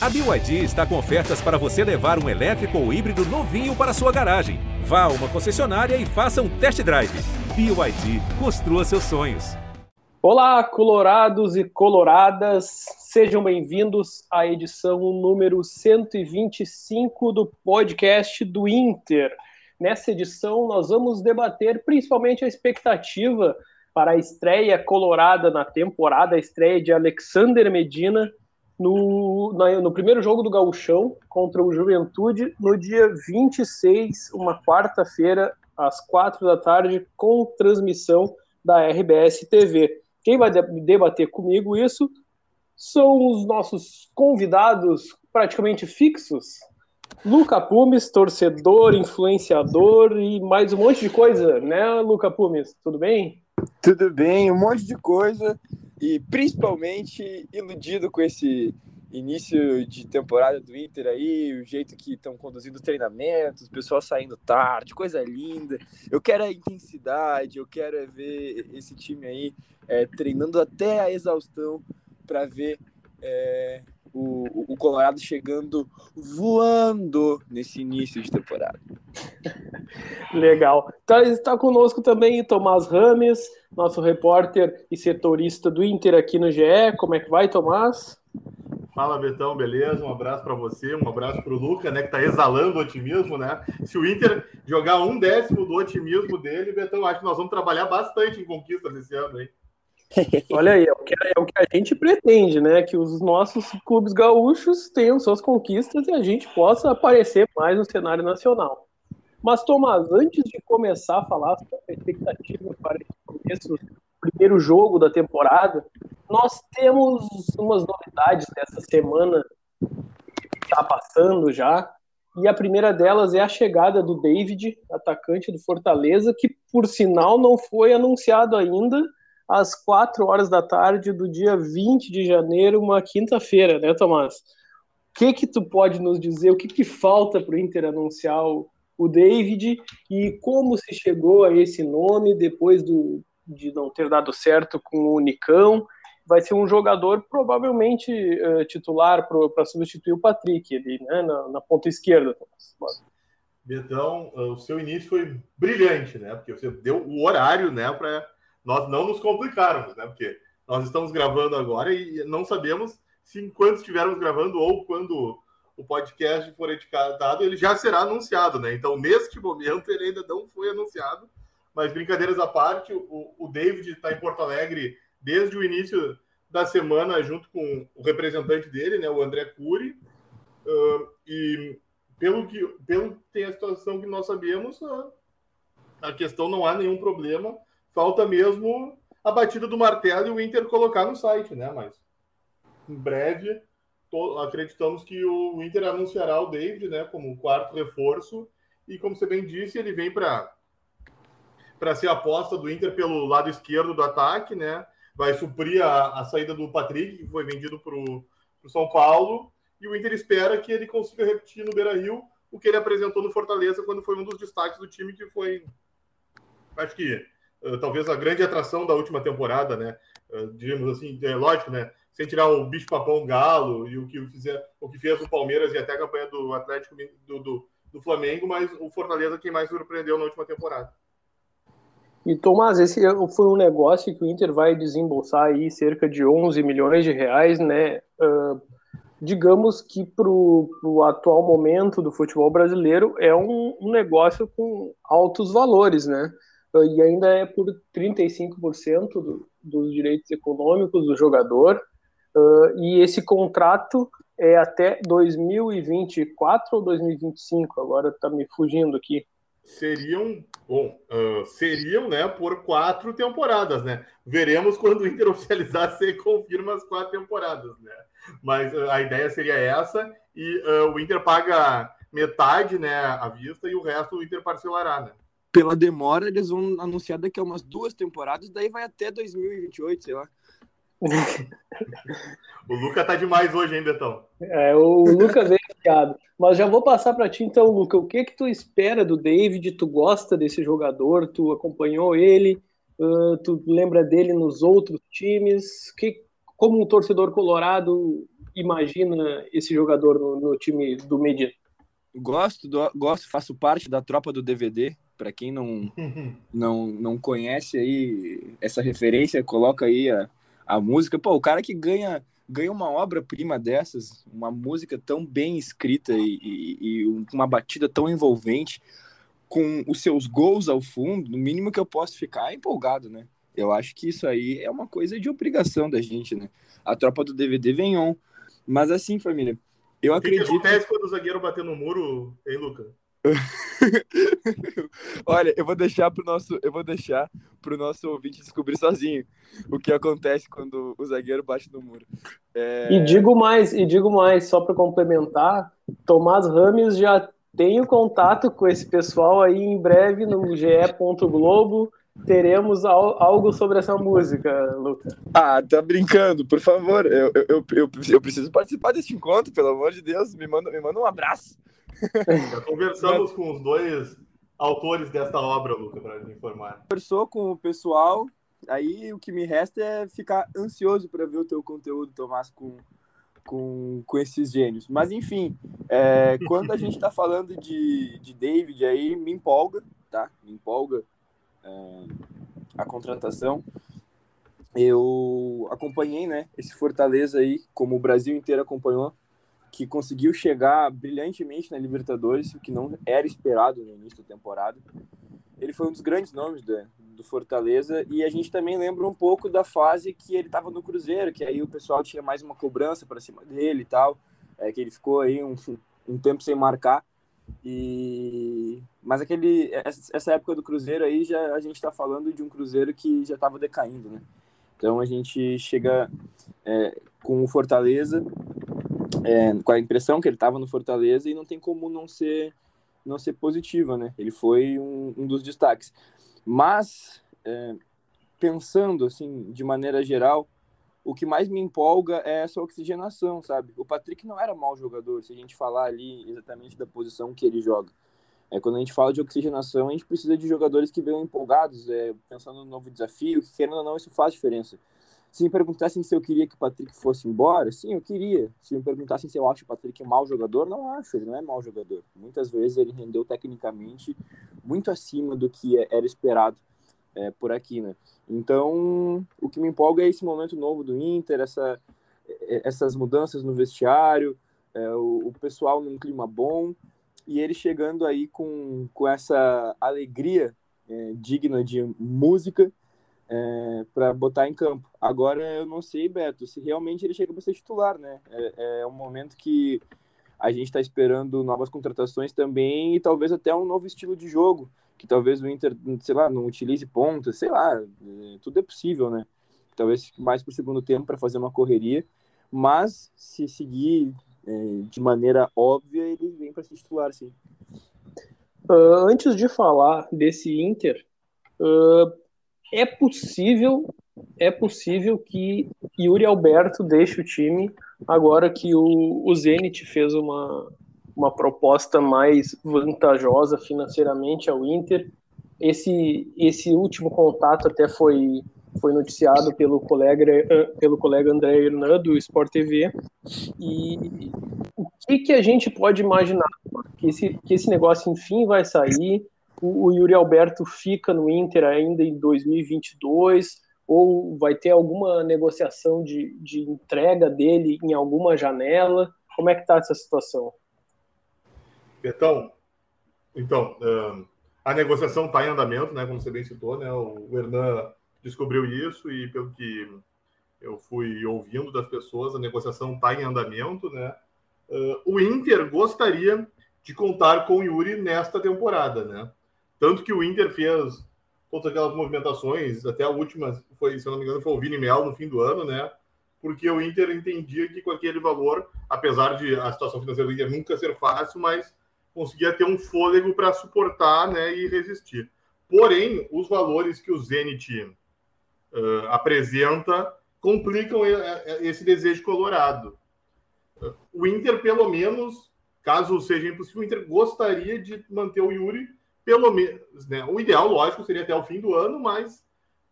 A BYD está com ofertas para você levar um elétrico ou híbrido novinho para sua garagem. Vá a uma concessionária e faça um test drive. BYD, construa seus sonhos. Olá, colorados e coloradas, sejam bem-vindos à edição número 125 do podcast do Inter. Nessa edição, nós vamos debater principalmente a expectativa para a estreia colorada na temporada, a estreia de Alexander Medina no, no primeiro jogo do Gauchão contra o Juventude, no dia 26, uma quarta-feira, às quatro da tarde, com transmissão da RBS TV. Quem vai debater comigo isso são os nossos convidados praticamente fixos. Luca Pumes, torcedor, influenciador e mais um monte de coisa, né, Luca Pumes? Tudo bem? Tudo bem, um monte de coisa e principalmente iludido com esse início de temporada do Inter aí, o jeito que estão conduzindo os treinamentos, o pessoal saindo tarde, coisa linda. Eu quero a intensidade, eu quero é ver esse time aí é, treinando até a exaustão para ver é, o, o Colorado chegando voando nesse início de temporada. Legal. Tá, está conosco também Tomás Rames, nosso repórter e setorista do Inter aqui no GE. Como é que vai, Tomás? Fala, Betão, beleza? Um abraço para você, um abraço para o Luca, né, que está exalando otimismo, né? Se o Inter jogar um décimo do otimismo dele, Betão, acho que nós vamos trabalhar bastante em conquistas esse ano, hein? Olha aí, é o, que, é o que a gente pretende, né? Que os nossos clubes gaúchos tenham suas conquistas e a gente possa aparecer mais no cenário nacional. Mas, Tomás, antes de começar a falar sobre a expectativa para começo, primeiro jogo da temporada, nós temos umas novidades dessa semana que está passando já. E a primeira delas é a chegada do David, atacante do Fortaleza, que por sinal não foi anunciado ainda, às 4 horas da tarde do dia 20 de janeiro, uma quinta-feira, né, Tomás? O que que tu pode nos dizer? O que que falta para o Inter anunciar o, David e como se chegou a esse nome depois do, de não ter dado certo com o Unicão? Vai ser um jogador provavelmente uh, titular para substituir o Patrick ali, né, na, na ponta esquerda. Tomás. Betão, o seu início foi brilhante, né? Porque você deu o horário, né, para nós não nos complicarmos, né? Porque nós estamos gravando agora e não sabemos se enquanto estivermos gravando ou quando o podcast for editado, ele já será anunciado, né? Então, neste momento, ele ainda não foi anunciado. Mas, brincadeiras à parte, o, o David está em Porto Alegre desde o início da semana, junto com o representante dele, né, o André Cury. Uh, e pelo que, pelo tem a situação que nós sabemos, a questão não há nenhum problema falta mesmo a batida do martelo e o Inter colocar no site, né? Mas em breve acreditamos que o Inter anunciará o David, né, como quarto reforço e como você bem disse, ele vem para para ser aposta do Inter pelo lado esquerdo do ataque, né? Vai suprir a, a saída do Patrick, que foi vendido para o São Paulo, e o Inter espera que ele consiga repetir no Beira Rio o que ele apresentou no Fortaleza quando foi um dos destaques do time, que foi, acho que talvez a grande atração da última temporada, né? Uh, digamos assim, é lógico, né? Sem tirar o bicho papão galo e o que fizer, o que fez o Palmeiras e até a campanha do Atlético do, do, do Flamengo, mas o Fortaleza quem mais surpreendeu na última temporada. E Tomás, esse foi um negócio que o Inter vai desembolsar aí cerca de 11 milhões de reais, né? Uh, digamos que para o atual momento do futebol brasileiro é um, um negócio com altos valores, né? E ainda é por 35% do, dos direitos econômicos do jogador. Uh, e esse contrato é até 2024 ou 2025, agora está me fugindo aqui. Seriam, bom, uh, seriam, né, por quatro temporadas, né? Veremos quando o Inter oficializar se confirma as quatro temporadas, né? Mas uh, a ideia seria essa e o Inter paga metade, né, à vista e o resto o Inter parcelará, né? Pela demora, eles vão anunciar daqui a umas duas temporadas, daí vai até 2028, sei lá. o Luca tá demais hoje, hein, Betão? É, o Luca veio fiado. Mas já vou passar para ti então, Luca. O que que tu espera do David? Tu gosta desse jogador? Tu acompanhou ele? Uh, tu lembra dele nos outros times? Que, como um torcedor colorado imagina esse jogador no, no time do Medina? Gosto, do, gosto, faço parte da tropa do DVD. Para quem não, não, não conhece aí essa referência, coloca aí a, a música. Pô, o cara que ganha ganha uma obra-prima dessas, uma música tão bem escrita e, e, e, uma batida tão envolvente, com os seus gols ao fundo, no mínimo que eu posso ficar é empolgado, né? Eu acho que isso aí é uma coisa de obrigação da gente, né? A tropa do DVD vem on. Mas assim, família, eu o acredito. O que acontece quando o zagueiro bater no muro, hein, Luca? Olha, eu vou deixar pro nosso, eu vou deixar pro nosso ouvinte descobrir sozinho o que acontece quando o zagueiro bate no muro. É... E digo mais, e digo mais, só para complementar, Tomás Rames já tem o contato com esse pessoal aí em breve no ge.globo teremos algo sobre essa música, Lucas. Ah, tá brincando, por favor. Eu, eu, eu, eu, preciso participar desse encontro, pelo amor de Deus. Me manda, me manda um abraço. Já conversamos com os dois autores desta obra, Lucas, para me informar. Conversou com o pessoal, aí o que me resta é ficar ansioso para ver o teu conteúdo, Tomás, com, com, com esses gênios. Mas, enfim, é, quando a gente está falando de, de David, aí me empolga, tá? Me empolga a contratação. Eu acompanhei, né, esse Fortaleza aí, como o Brasil inteiro acompanhou, que conseguiu chegar brilhantemente na Libertadores, o que não era esperado no início da temporada. Ele foi um dos grandes nomes do, do Fortaleza e a gente também lembra um pouco da fase que ele estava no Cruzeiro, que aí o pessoal tinha mais uma cobrança para cima dele e tal, é, que ele ficou aí um, um tempo sem marcar. E mas aquele essa época do Cruzeiro aí já a gente está falando de um Cruzeiro que já estava decaindo, né? Então a gente chega é, com o Fortaleza é, com a impressão que ele estava no Fortaleza e não tem como não ser não ser positiva, né? Ele foi um, um dos destaques. Mas é, pensando assim de maneira geral, o que mais me empolga é essa oxigenação, sabe? O Patrick não era mau jogador, se a gente falar ali exatamente da posição que ele joga. É, quando a gente fala de oxigenação, a gente precisa de jogadores que venham empolgados, é, pensando no novo desafio, que querendo ou não, isso faz diferença. Se me perguntassem se eu queria que o Patrick fosse embora, sim, eu queria. Se me perguntassem se eu acho o Patrick mau jogador, não acho, ele não é mau jogador. Muitas vezes ele rendeu tecnicamente muito acima do que era esperado é, por aqui, né? Então, o que me empolga é esse momento novo do Inter, essa, é, essas mudanças no vestiário, é, o, o, pessoal num clima bom e ele chegando aí com, com essa alegria é, digna de música é, para botar em campo. Agora eu não sei, Beto, se realmente ele chega para ser titular, né? É, é um momento que a gente está esperando novas contratações também e talvez até um novo estilo de jogo, que talvez o Inter, sei lá, não utilize pontas, sei lá, é, tudo é possível, né? Talvez mais para o segundo tempo para fazer uma correria, mas se seguir é, de maneira óbvia, ele vem para ser titular, sim. Uh, antes de falar desse Inter, uh, é possível é possível que Yuri Alberto deixe o time agora que o, o Zenit fez uma, uma proposta mais vantajosa financeiramente ao Inter. Esse, esse último contato até foi, foi noticiado pelo colega, pelo colega André Hernan, do Sport TV. E o que, que a gente pode imaginar? Que esse, que esse negócio, enfim, vai sair o, o Yuri Alberto fica no Inter ainda em 2022 ou vai ter alguma negociação de, de entrega dele em alguma janela? Como é que está essa situação? Betão, então, a negociação está em andamento, né, como você bem citou, né, o Hernan descobriu isso e pelo que eu fui ouvindo das pessoas, a negociação está em andamento, né, o Inter gostaria de contar com o Yuri nesta temporada, né, tanto que o Inter fez todas aquelas movimentações, até a última, foi, se eu não me engano, foi o Vini Mel no fim do ano, né? Porque o Inter entendia que com aquele valor, apesar de a situação financeira do Inter nunca ser fácil, mas conseguia ter um fôlego para suportar né, e resistir. Porém, os valores que o Zenit uh, apresenta complicam esse desejo colorado. O Inter, pelo menos, caso seja impossível, o Inter gostaria de manter o Yuri pelo menos, né? O ideal, lógico, seria até o fim do ano, mas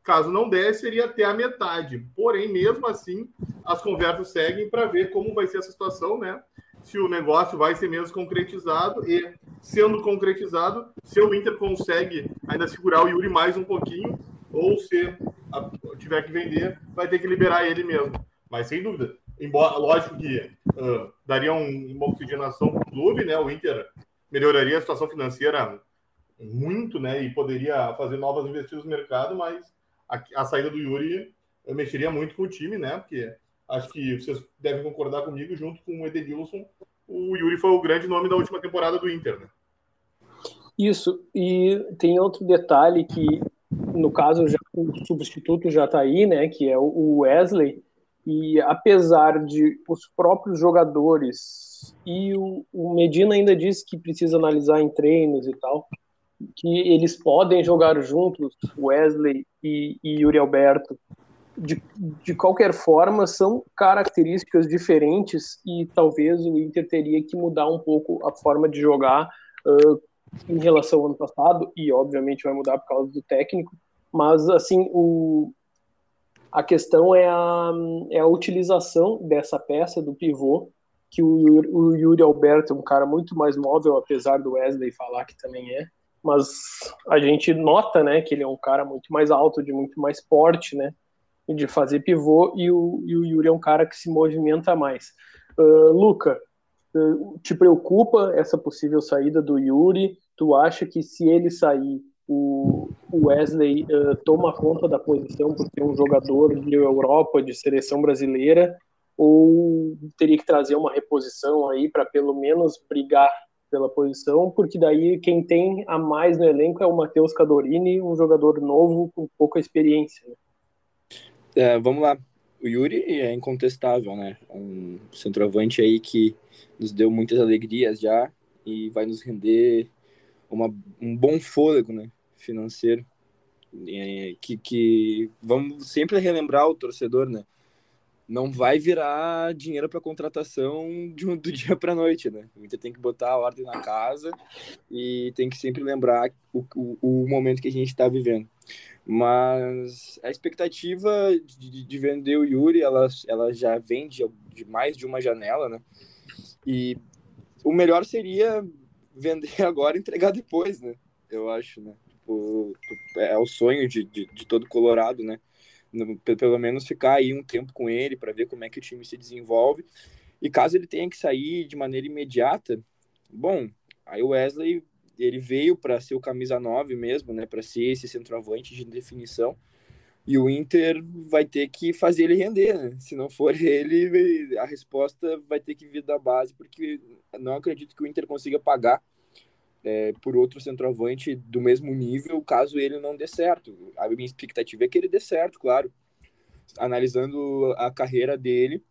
Caso não der, seria até a metade. Porém, mesmo assim, as conversas seguem para ver como vai ser essa situação, né? Se o negócio vai ser mesmo concretizado e, sendo concretizado, se o Inter consegue ainda segurar o Yuri mais um pouquinho, ou se tiver que vender, vai ter que liberar ele mesmo. Mas sem dúvida, embora lógico que uh, daria um, uma oxigenação para o clube, né? O Inter melhoraria a situação financeira muito, né? E poderia fazer novas investidas no mercado, mas a, a saída do Yuri mexeria muito com o time, né? Porque acho que vocês devem concordar comigo, junto com o Edenilson, o Yuri foi o grande nome da última temporada do Inter, né? Isso, e tem outro detalhe que, no caso, já, o substituto já está aí, né? Que é o Wesley, e apesar de os próprios jogadores e o, o Medina ainda disse que precisa analisar em treinos e tal, que eles podem jogar juntos, Wesley e, e Yuri Alberto. De, de qualquer forma, são características diferentes e talvez o Inter teria que mudar um pouco a forma de jogar uh, em relação ao ano passado, e obviamente vai mudar por causa do técnico, mas assim, o, a questão é a, é a utilização dessa peça do pivô, que o, o Yuri Alberto é um cara muito mais móvel, apesar do Wesley falar que também é, mas a gente nota, né, que ele é um cara muito mais alto, de muito mais porte, né, de fazer pivô, e o, e o Yuri é um cara que se movimenta mais. Uh, Luca, uh, te preocupa essa possível saída do Yuri? Tu acha que se ele sair, o, Wesley uh, toma conta da posição por ser um jogador de Europa, de seleção brasileira, ou teria que trazer uma reposição aí para pelo menos brigar pela posição, porque daí quem tem a mais no elenco é o Matheus Cadorini, um jogador novo com pouca experiência. Né? É, vamos lá. O Yuri é incontestável, né? Um centroavante aí que nos deu muitas alegrias já e vai nos render uma, um bom fôlego, né? Financeiro. É, que, que vamos sempre relembrar o torcedor, né? Não vai virar dinheiro para contratação de um, do dia para noite, né? O Inter tem que botar a ordem na casa e tem que sempre lembrar o, o, o momento que a gente está vivendo. Mas a expectativa de, de, vender o Yuri, ela, ela já vem de, de mais de uma janela, né? E o melhor seria vender agora e entregar depois, né? Eu acho, né? Tipo, é o sonho de, de, de todo Colorado, né? Pelo menos ficar aí um tempo com ele para ver como é que o time se desenvolve. E caso ele tenha que sair de maneira imediata, bom, aí o Wesley ele veio para ser o camisa 9 mesmo, né, para ser esse centroavante de definição. E o Inter vai ter que fazer ele render, né? Se não for ele, a resposta vai ter que vir da base, porque não acredito que o Inter consiga pagar é, por outro centroavante do mesmo nível, caso ele não dê certo. A minha expectativa é que ele dê certo, claro. Analisando a carreira dele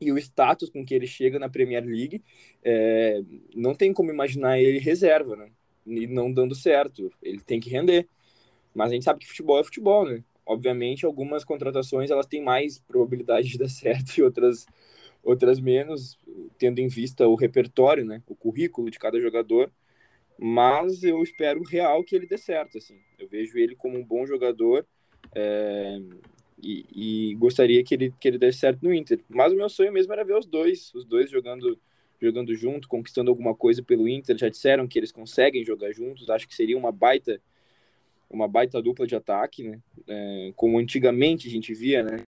e o status com que ele chega na Premier League, é, não tem como imaginar ele reserva, né? E não dando certo. Ele tem que render. Mas a gente sabe que futebol é futebol, né? Obviamente, algumas contratações elas têm mais probabilidade de dar certo e outras outras menos, tendo em vista o repertório, né? O currículo de cada jogador mas eu espero real que ele dê certo, assim. Eu vejo ele como um bom jogador é, e, e, gostaria que ele, que ele desse certo no Inter. Mas o meu sonho mesmo era ver os dois, os dois jogando jogando junto, conquistando alguma coisa pelo Inter. Já disseram que eles conseguem jogar juntos. Acho que seria uma baita uma baita dupla de ataque, né? É, como antigamente a gente via, né?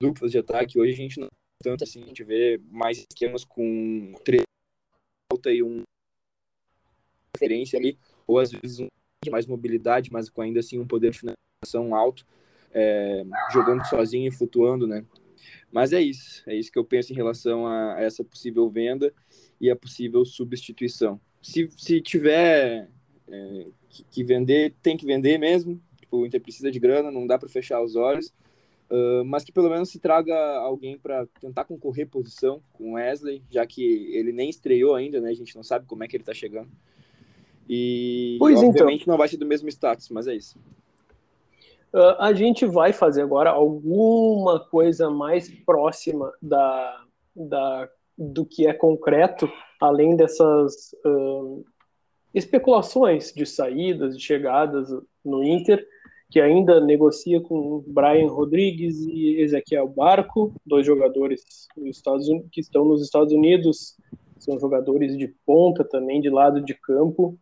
Duplas de ataque. Hoje a gente não tanto assim, a gente vê mais esquemas com três e um referência ali, ou às vezes um mais mobilidade, mas com ainda assim um poder de finalização alto, é, jogando sozinho e flutuando, né? Mas é isso, é isso que eu penso em relação a, essa possível venda e a possível substituição. Se, se tiver é, que, que, vender, tem que vender mesmo. Tipo, o Inter precisa de grana, não dá para fechar os olhos. Uh, mas que pelo menos se traga alguém para tentar concorrer posição com Wesley, já que ele nem estreou ainda, né? A gente não sabe como é que ele está chegando. E pois então. obviamente então. não vai ser do mesmo status, mas é isso. Uh, a gente vai fazer agora alguma coisa mais próxima da, da, do que é concreto, além dessas uh, especulações de saídas e chegadas no Inter. que ainda negocia com Brian Rodrigues e Ezequiel Barco, dois jogadores que estão nos Estados Unidos, são jogadores de ponta também, de lado de campo,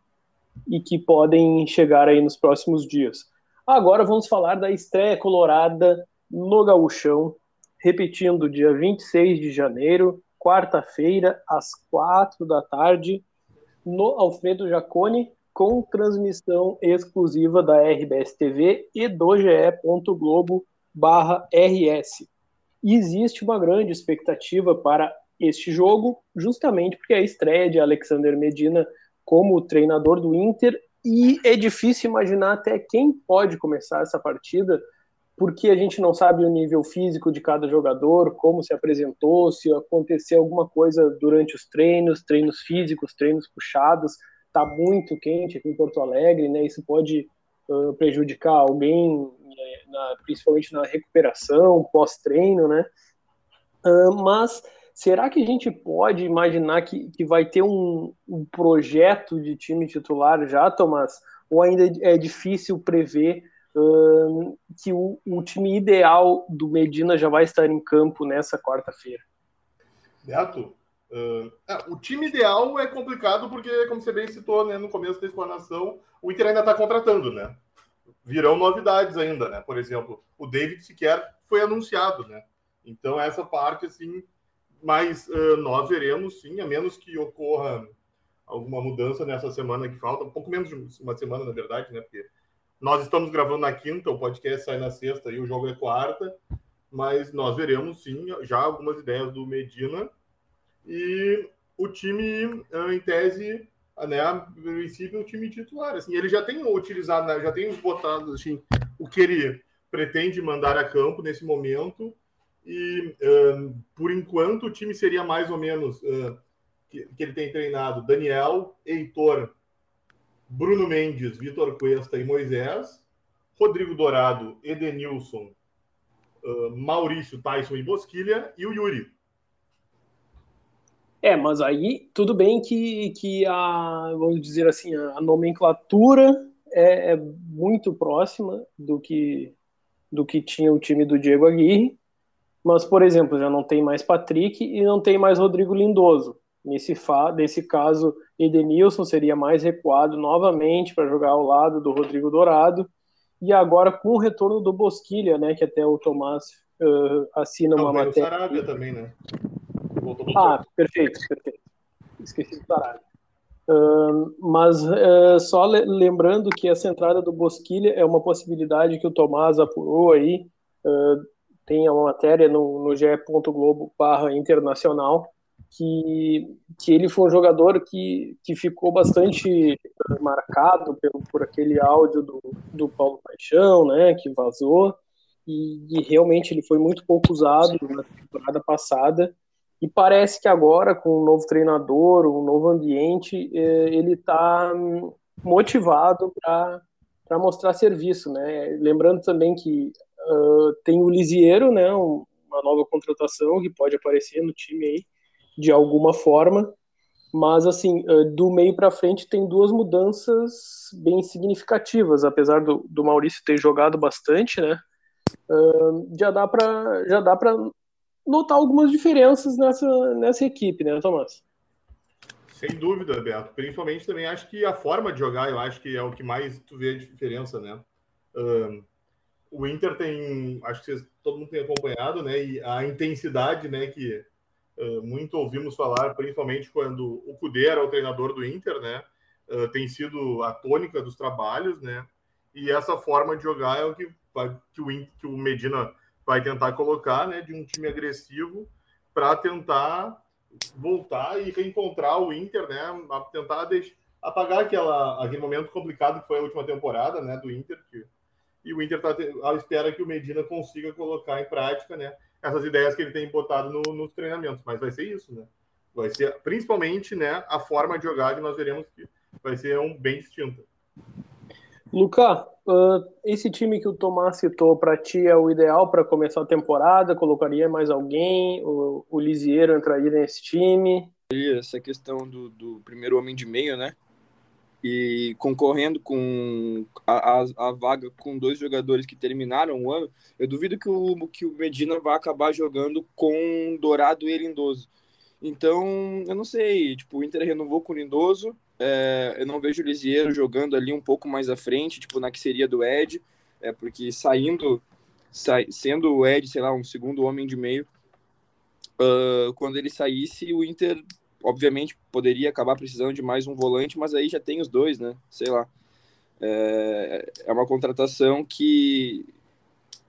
e que podem chegar aí nos próximos dias. Agora vamos falar da estreia colorada no Gauchão, repetindo, dia 26 de janeiro, quarta-feira, às quatro da tarde, no Alfredo Jacone, com transmissão exclusiva da RBS TV e do ge.globo RS. existe uma grande expectativa para este jogo, justamente porque é a estreia de Alexander Medina como treinador do Inter e é difícil imaginar até quem pode começar essa partida, porque a gente não sabe o nível físico de cada jogador, como se apresentou, se aconteceu alguma coisa durante os treinos, treinos físicos, treinos puxados está muito quente aqui em Porto Alegre, né? Isso pode uh, prejudicar alguém, né, na, principalmente na recuperação, pós-treino, né? Uh, mas será que a gente pode imaginar que, que vai ter um, um projeto de time titular já, Tomás? Ou ainda é difícil prever que o, o time ideal do Medina já vai estar em campo nessa quarta-feira? Beto, Uh, o time ideal é complicado porque, como você bem citou né, no começo da explanação, o Inter ainda está contratando, né? Virão novidades ainda, né? Por exemplo, o David sequer foi anunciado, né? Então, essa parte, assim, mas uh, nós veremos, sim, a menos que ocorra alguma mudança nessa semana que falta, um pouco menos de uma semana, na verdade, né? Porque nós estamos gravando na quinta, o podcast sai na sexta e o jogo é quarta, mas nós veremos, sim, já algumas ideias do Medina e o time, ah, em tese, né, a princípio, o time titular. Assim, ele já tem utilizado, né, já tem botado assim, o que ele pretende mandar a campo nesse momento. E, uh, por enquanto, o time seria mais ou menos uh, que, que, ele tem treinado Daniel, Heitor, Bruno Mendes, Vitor Cuesta e Moisés, Rodrigo Dourado, Edenilson, uh, Maurício, Tyson e Bosquilha e o Yuri. É, mas aí tudo bem que, que a, vamos dizer assim, a nomenclatura é, é muito próxima do que, do que tinha o time do Diego Aguirre, mas, por exemplo, já não tem mais Patrick e não tem mais Rodrigo Lindoso. Nesse, fa nesse caso, Edenilson seria mais recuado novamente para jogar ao lado do Rodrigo Dourado. E agora com o retorno do Bosquilha, né, que até o Tomás uh, assina não, uma matéria. O Sarabia também, né? Ah, perfeito, perfeito. Esqueci do Sarabia. Uh, mas uh, só lembrando que essa entrada do Bosquilha é uma possibilidade que o Tomás apurou aí. Uh, tem uma matéria no, no ge.globo barra internacional que, que ele foi um jogador que, que ficou bastante marcado pelo, por aquele áudio do, do Paulo Paixão, né, que vazou, e, e realmente ele foi muito pouco usado na temporada passada, e parece que agora, com um novo treinador, um novo ambiente, é, ele está motivado para mostrar serviço. Né? Lembrando também que uh, tem o Lisiero, né, uma nova contratação que pode aparecer no time aí, de alguma forma. Mas, assim, do meio para frente tem duas mudanças bem significativas, apesar do, do Maurício ter jogado bastante, né? Uh, já dá para já dá para notar algumas diferenças nessa, nessa equipe, né, Tomás? Sem dúvida, Beto. Principalmente também acho que a forma de jogar, eu acho que é o que mais tu vê a diferença, né? Um, o Inter tem, acho que vocês, todo mundo tem acompanhado, né? E a intensidade, né? Que uh, muito ouvimos falar, principalmente quando o Cudê era o treinador do Inter, né? Uh, tem sido a tônica dos trabalhos, né? E essa forma de jogar é o que, vai, que, o, que o Medina vai tentar colocar, né, de um time agressivo para tentar voltar e reencontrar o Inter, né, a tentar deixar, apagar aquela, aquele momento complicado que foi a última temporada, né, do Inter, que, e o Inter está à espera que o Medina consiga colocar em prática, né, essas ideias que ele tem botado no, nos treinamentos, mas vai ser isso, né, vai ser principalmente, né, a forma de jogar que nós veremos que vai ser um bem distinta. Luca, uh, esse time que o Tomás citou para ti é o ideal para começar a temporada? Colocaria mais alguém? O, o Lisiero entraria nesse time? Essa questão do, do primeiro homem de meio, né? E concorrendo com a, a, a, vaga com dois jogadores que terminaram o ano, eu duvido que o, que o Medina vá acabar jogando com Dourado e Lindoso. Então, eu não sei, tipo, o Inter renovou com o Lindoso, é, eu não vejo o Lisieiro jogando ali um pouco mais à frente, tipo, na que seria do Ed, é, porque saindo, sa, sendo o Ed, sei lá, um segundo homem de meio, uh, quando ele saísse, o Inter obviamente poderia acabar precisando de mais um volante, mas aí já tem os dois, né? Sei lá. É, é uma contratação que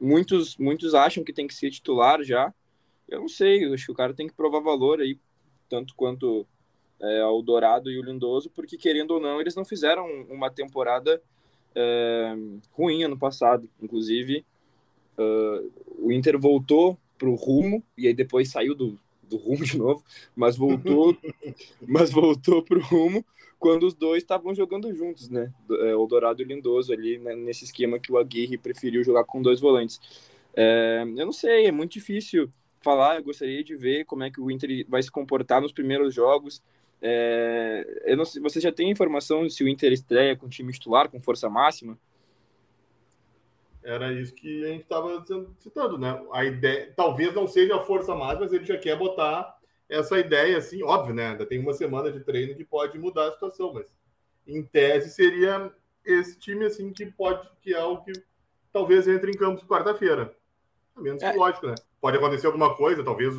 muitos, muitos acham que tem que ser titular já. Eu não sei, eu acho que o cara tem que provar valor aí, tanto quanto é, ao Dourado e o Lindoso, porque querendo ou não, eles não fizeram uma temporada é, ruim ano passado. Inclusive, uh, o Inter voltou para o rumo e aí depois saiu do, do rumo de novo, mas voltou, mas voltou pro rumo quando os dois estavam jogando juntos, né? É, o Dourado e o Lindoso ali né? nesse esquema que o Aguirre preferiu jogar com dois volantes. É, eu não sei, é muito difícil falar. Eu gostaria de ver como é que o Inter vai se comportar nos primeiros jogos. É, eu não sei, você já tem informação se o Inter estreia com time titular, com força máxima? Era isso que a gente estava citando, né? A ideia, talvez não seja a força máxima, mas ele já quer botar essa ideia, assim, óbvio, né? Ainda tem uma semana de treino que pode mudar a situação, mas em tese seria esse time, assim, que pode, que é o que talvez entre em campo quarta-feira. Menos é. que lógico, né? Pode acontecer alguma coisa, talvez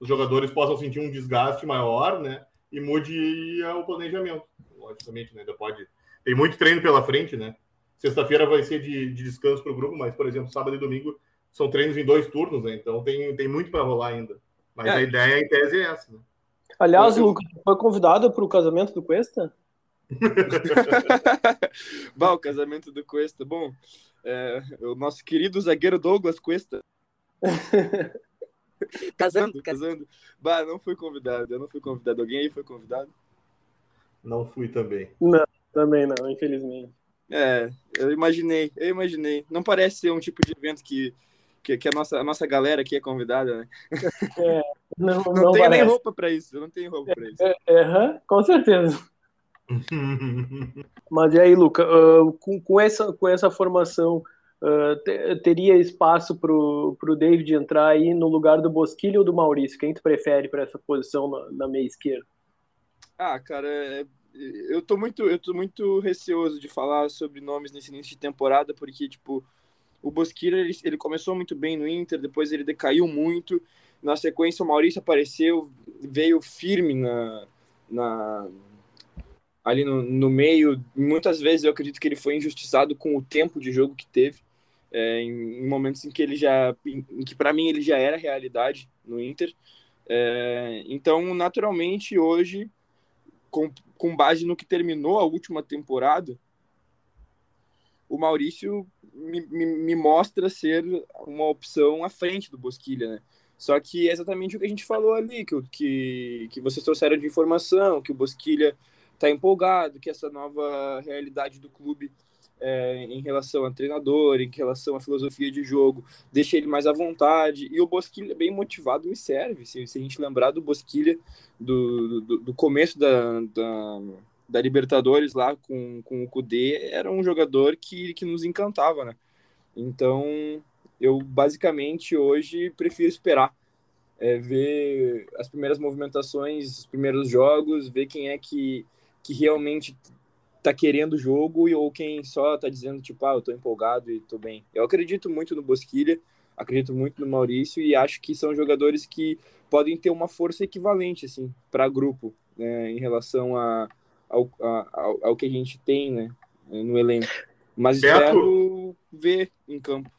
os jogadores possam sentir um desgaste maior, né? E mude o planejamento. Logicamente, né? Ainda pode. Tem muito treino pela frente, né? Sexta-feira vai ser de, de descanso para o grupo, mas, por exemplo, sábado e domingo são treinos em dois turnos, né? Então tem, tem muito para rolar ainda. Mas é. a ideia, em tese, é essa. Né? Aliás, eu... Lucas, foi convidado para o casamento do Cuesta? bah, o casamento do Cuesta. Bom, é, o nosso querido zagueiro Douglas Cuesta. casando, casando. Bah, não fui convidado. Eu não fui convidado. Alguém aí foi convidado? Não fui também. Não, também não, infelizmente. É, eu imaginei, eu imaginei. Não parece ser um tipo de evento que, que, que a, nossa, a nossa galera aqui é convidada, né? É, não, não, não tenho nem roupa para isso, eu não tenho roupa para isso. É, é, com certeza. Mas e aí, Luca, uh, com, com, essa, com essa formação, uh, te, teria espaço para o David entrar aí no lugar do Bosquilho ou do Maurício? Quem tu prefere para essa posição na, na meia esquerda? Ah, cara, é, eu tô muito, eu tô muito receoso de falar sobre nomes nesse início de temporada, porque, tipo, o Bosquira, ele, ele começou muito bem no Inter, depois ele decaiu muito, na sequência o Maurício apareceu, veio firme na, na ali no, no meio, muitas vezes eu acredito que ele foi injustiçado com o tempo de jogo que teve, é, em, em, momentos em que ele já, em, em que para mim ele já era realidade no Inter, é, então naturalmente hoje com, com base no que terminou a última temporada, o Maurício me, me, me, mostra ser uma opção à frente do Bosquilha, né? Só que é exatamente o que a gente falou ali, que, que, que vocês trouxeram de informação, que o Bosquilha está empolgado, que essa nova realidade do clube é, em relação a treinador, em relação à filosofia de jogo, deixa ele mais à vontade. E o Bosquilha, bem motivado, me serve. Se, se a gente lembrar do Bosquilha do, do, do começo da, da, da, Libertadores lá com, com o Kudê, era um jogador que, que nos encantava, né? Então, eu basicamente hoje prefiro esperar. É, ver as primeiras movimentações, os primeiros jogos, ver quem é que, que realmente tá querendo o jogo e ou quem só tá dizendo tipo, ah, eu tô empolgado e tô bem. Eu acredito muito no Bosquilha, acredito muito no Maurício e acho que são jogadores que podem ter uma força equivalente assim para grupo, né, em relação a, ao, a, ao, ao, que a gente tem, né, no elenco. Mas Beto, espero ver em campo.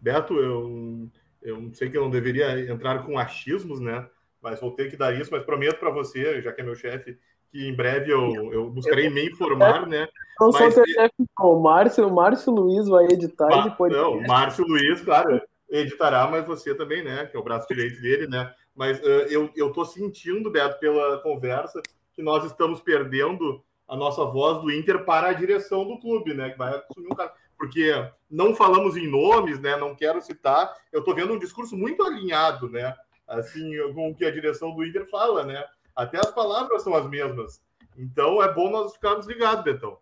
Beto, eu eu sei que eu não deveria entrar com achismos, né? Mas vou ter que dar isso, mas prometo para você, já que é meu chefe, que em breve eu, eu buscarei eu, me informar, né? Não teu chefe, o Márcio, o Márcio Luiz vai editar e depois. Não, o Márcio Luiz, claro, editará, mas você também, né? Que é o braço direito dele, né? Mas uh, eu, eu tô sentindo, Beto, pela conversa, que nós estamos perdendo a nossa voz do Inter para a direção do clube, né? Que vai assumir um cara. Porque não falamos em nomes, né? Não quero citar. Eu tô vendo um discurso muito alinhado, né? Assim, com o que a direção do Inter fala, né? Até as palavras são as mesmas. Então é bom nós ficarmos ligados, Betão.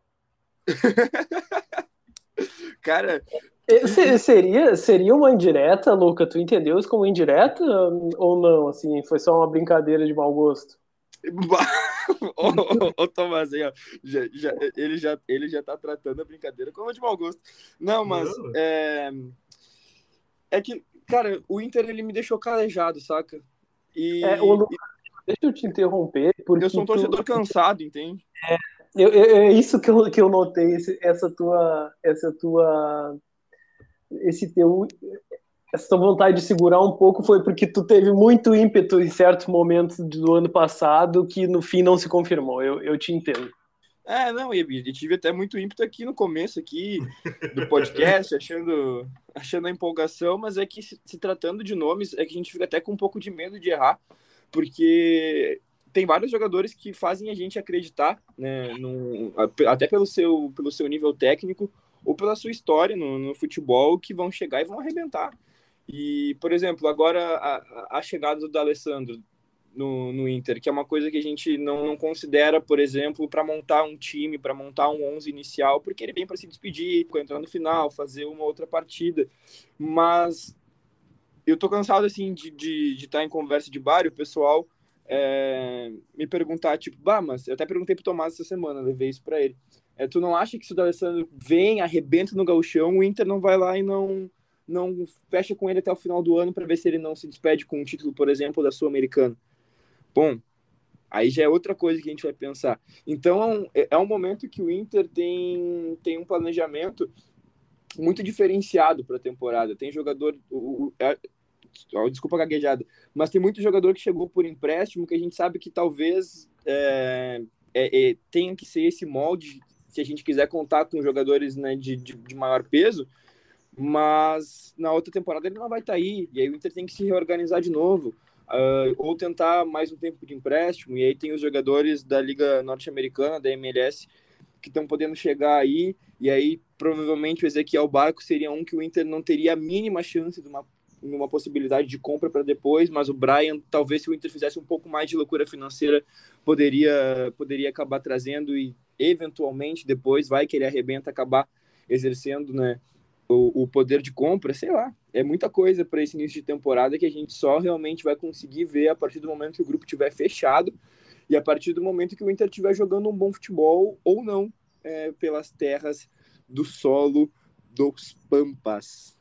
Cara. Seria, seria uma indireta, Luca? Tu entendeu isso como indireta ou não? Assim, foi só uma brincadeira de mau gosto? ô, ô, ô, Tomás, aí, ó, já, já, ele, já, ele já tá tratando a brincadeira como de mau gosto. Não, mas. É, é que, cara, o Inter ele me deixou calejado, saca? E, é, o, e... Deixa eu te interromper. Porque eu sou um torcedor tu... cansado, entende? É, eu, eu, é isso que eu, que eu notei, essa tua, essa tua, esse teu, essa tua vontade de segurar um pouco foi porque tu teve muito ímpeto em certos momentos do ano passado que no fim não se confirmou. Eu, eu te entendo. É, não, e, e tive até muito ímpeto aqui no começo aqui do podcast, achando, achando a empolgação, mas é que se, se, tratando de nomes, é que a gente fica até com um pouco de medo de errar, porque tem vários jogadores que fazem a gente acreditar, né, até pelo seu, pelo seu nível técnico ou pela sua história no, no futebol, que vão chegar e vão arrebentar. E, por exemplo, agora a, a chegada do D'Alessandro no, no Inter, que é uma coisa que a gente não, não considera, por exemplo, para montar um time, para montar um 11 inicial, porque ele vem para se despedir, entrar no final, fazer uma outra partida. Mas eu tô cansado, assim, de estar de, de tá em conversa de bar e o pessoal é, me perguntar, tipo, bah, mas eu até perguntei pro Tomás essa semana, levei isso para ele. É, tu não acha que se o D'Alessandro vem, arrebenta no gauchão, o Inter não vai lá e não não fecha com ele até o final do ano para ver se ele não se despede com um título, por exemplo, da Sul-Americana. Bom, aí já é outra coisa que a gente vai pensar. Então, é, é um momento que o Inter tem, tem um planejamento muito diferenciado para a temporada. Tem jogador. O, o, é, desculpa a gaguejada, mas tem muito jogador que chegou por empréstimo que a gente sabe que talvez é, é, é tenha que ser esse molde se a gente quiser contar com jogadores né, de, de, de maior peso mas na outra temporada ele não vai estar tá aí, e aí o Inter tem que se reorganizar de novo, uh, ou tentar mais um tempo de empréstimo, e aí tem os jogadores da Liga Norte-Americana, da MLS, que estão podendo chegar aí, e aí provavelmente o Ezequiel Barco seria um que o Inter não teria a mínima chance de uma, uma possibilidade de compra para depois, mas o Brian, talvez se o Inter fizesse um pouco mais de loucura financeira, poderia, poderia acabar trazendo e eventualmente depois vai que ele arrebenta acabar exercendo né, o, o poder de compra, sei lá, é muita coisa para esse início de temporada que a gente só realmente vai conseguir ver a partir do momento que o grupo estiver fechado e a partir do momento que o Inter estiver jogando um bom futebol ou não é, pelas terras do solo dos Pampas.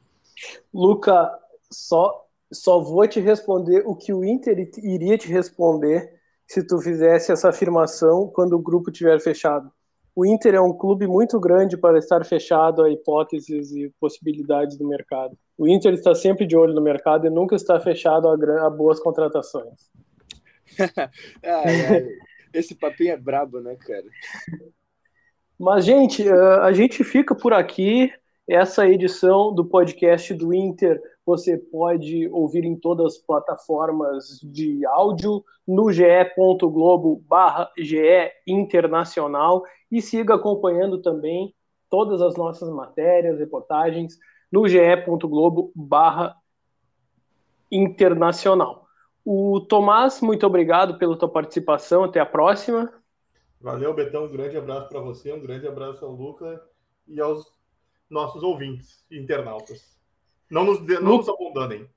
Luca, só só vou te responder o que o Inter iria te responder se tu fizesse essa afirmação quando o grupo estiver fechado o Inter é um clube muito grande para estar fechado a hipóteses e possibilidades do mercado. O Inter está sempre de olho no mercado e nunca está fechado a, a boas contratações. esse papinho é brabo, né, cara? Mas, gente, a gente fica por aqui. Essa edição do podcast do Inter você pode ouvir em todas as plataformas de áudio, no ge.globo barra GE Internacional e siga acompanhando também todas as nossas matérias, reportagens no ge.globo barra internacional. O Tomás, muito obrigado pela tua participação. Até a próxima. Valeu, Betão. Um grande abraço para você, um grande abraço ao Luca e aos nossos ouvintes internautas. Não nos, não nos abandonem.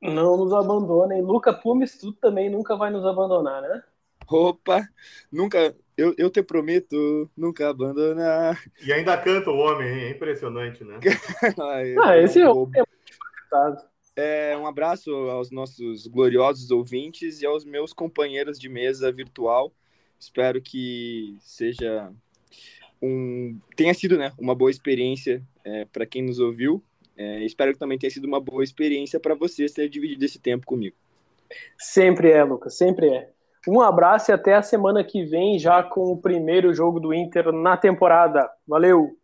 Não nos abandonem. Luca Pumes, tu também nunca vai nos abandonar, né? Opa, nunca, eu, eu te prometo nunca abandonar. E ainda canta o homem, é impressionante, né? Ai, ah, esse é o é, um abraço aos nossos gloriosos ouvintes e aos meus companheiros de mesa virtual. Espero que seja um tenha sido né, uma boa experiência é, para quem nos ouviu é, espero que também tenha sido uma boa experiência para você ter dividido esse tempo comigo. Sempre é, Lucas, sempre é. Um abraço e até a semana que vem, já com o primeiro jogo do Inter na temporada. Valeu!